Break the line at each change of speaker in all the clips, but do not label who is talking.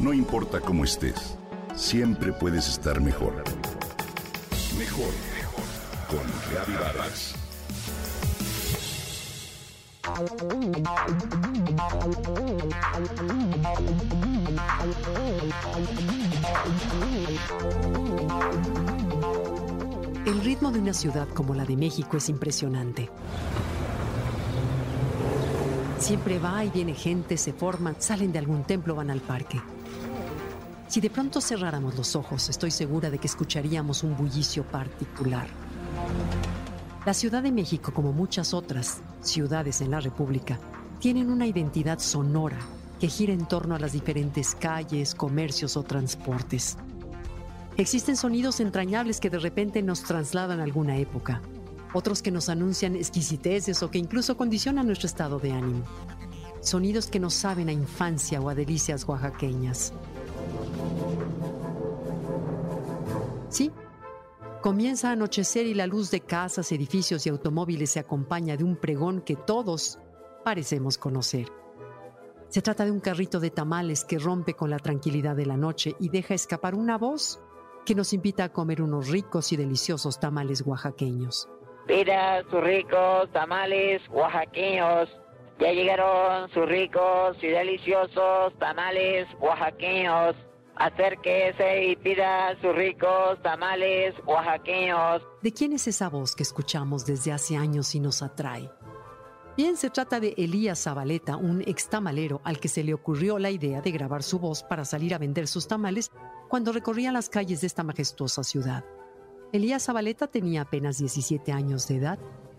No importa cómo estés, siempre puedes estar mejor. Mejor, mejor. Con Reavivadas.
El ritmo de una ciudad como la de México es impresionante. Siempre va y viene gente, se forman, salen de algún templo, van al parque. Si de pronto cerráramos los ojos, estoy segura de que escucharíamos un bullicio particular. La Ciudad de México, como muchas otras ciudades en la República, tienen una identidad sonora que gira en torno a las diferentes calles, comercios o transportes. Existen sonidos entrañables que de repente nos trasladan a alguna época, otros que nos anuncian exquisiteces o que incluso condicionan nuestro estado de ánimo. Sonidos que nos saben a infancia o a delicias oaxaqueñas. Sí, comienza a anochecer y la luz de casas, edificios y automóviles se acompaña de un pregón que todos parecemos conocer. Se trata de un carrito de tamales que rompe con la tranquilidad de la noche y deja escapar una voz que nos invita a comer unos ricos y deliciosos tamales oaxaqueños.
Mira sus ricos tamales oaxaqueños. Ya llegaron sus ricos y deliciosos tamales oaxaqueños. Acérquese y pida sus ricos tamales oaxaqueños.
¿De quién es esa voz que escuchamos desde hace años y nos atrae? Bien, se trata de Elías Zabaleta, un extamalero al que se le ocurrió la idea de grabar su voz para salir a vender sus tamales cuando recorría las calles de esta majestuosa ciudad. Elías Zabaleta tenía apenas 17 años de edad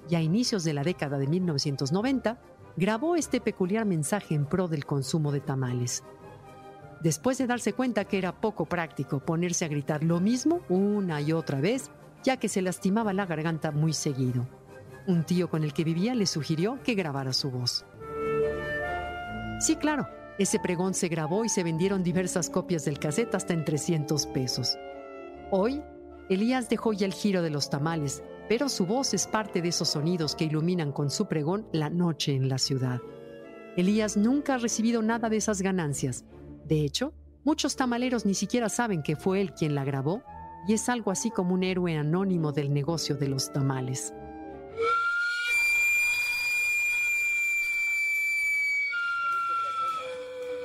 y a inicios de la década de 1990 grabó este peculiar mensaje en pro del consumo de tamales. Después de darse cuenta que era poco práctico ponerse a gritar lo mismo una y otra vez, ya que se lastimaba la garganta muy seguido. Un tío con el que vivía le sugirió que grabara su voz. Sí, claro, ese pregón se grabó y se vendieron diversas copias del cassette hasta en 300 pesos. Hoy, Elías dejó ya el giro de los tamales, pero su voz es parte de esos sonidos que iluminan con su pregón la noche en la ciudad. Elías nunca ha recibido nada de esas ganancias. De hecho, muchos tamaleros ni siquiera saben que fue él quien la grabó y es algo así como un héroe anónimo del negocio de los tamales.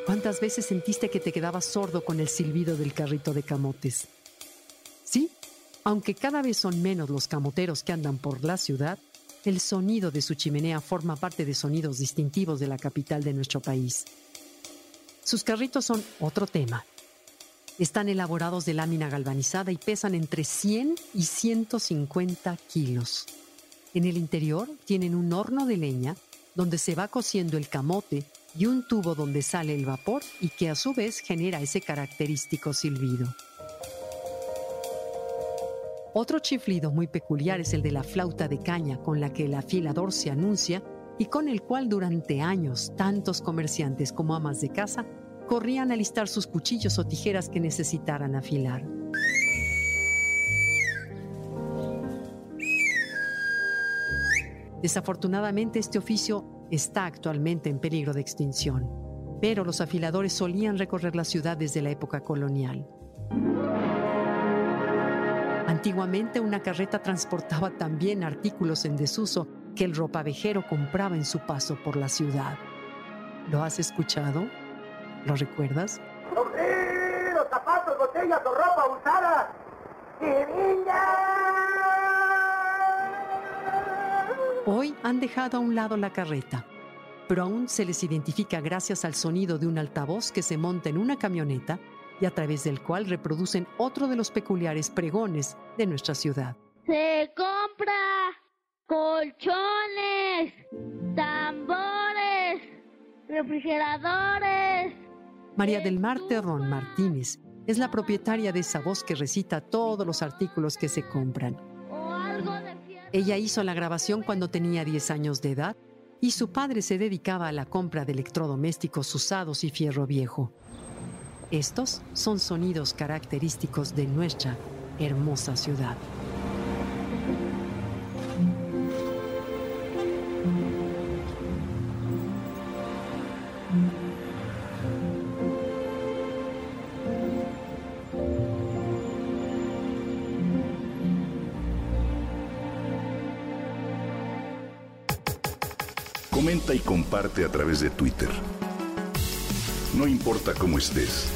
¿Cuántas veces sentiste que te quedabas sordo con el silbido del carrito de camotes? Aunque cada vez son menos los camoteros que andan por la ciudad, el sonido de su chimenea forma parte de sonidos distintivos de la capital de nuestro país. Sus carritos son otro tema. Están elaborados de lámina galvanizada y pesan entre 100 y 150 kilos. En el interior tienen un horno de leña donde se va cociendo el camote y un tubo donde sale el vapor y que a su vez genera ese característico silbido. Otro chiflido muy peculiar es el de la flauta de caña con la que el afilador se anuncia y con el cual durante años tantos comerciantes como amas de casa corrían a listar sus cuchillos o tijeras que necesitaran afilar. Desafortunadamente este oficio está actualmente en peligro de extinción, pero los afiladores solían recorrer la ciudad desde la época colonial. Antiguamente una carreta transportaba también artículos en desuso que el ropavejero compraba en su paso por la ciudad. ¿Lo has escuchado? ¿Lo recuerdas?
¡Los zapatos, botellas o ropa usada!
Hoy han dejado a un lado la carreta, pero aún se les identifica gracias al sonido de un altavoz que se monta en una camioneta y a través del cual reproducen otro de los peculiares pregones de nuestra ciudad.
Se compra colchones, tambores, refrigeradores.
María del Mar Terrón Martínez es la propietaria de esa voz que recita todos los artículos que se compran. Ella hizo la grabación cuando tenía 10 años de edad y su padre se dedicaba a la compra de electrodomésticos usados y fierro viejo. Estos son sonidos característicos de nuestra hermosa ciudad.
Comenta y comparte a través de Twitter. No importa cómo estés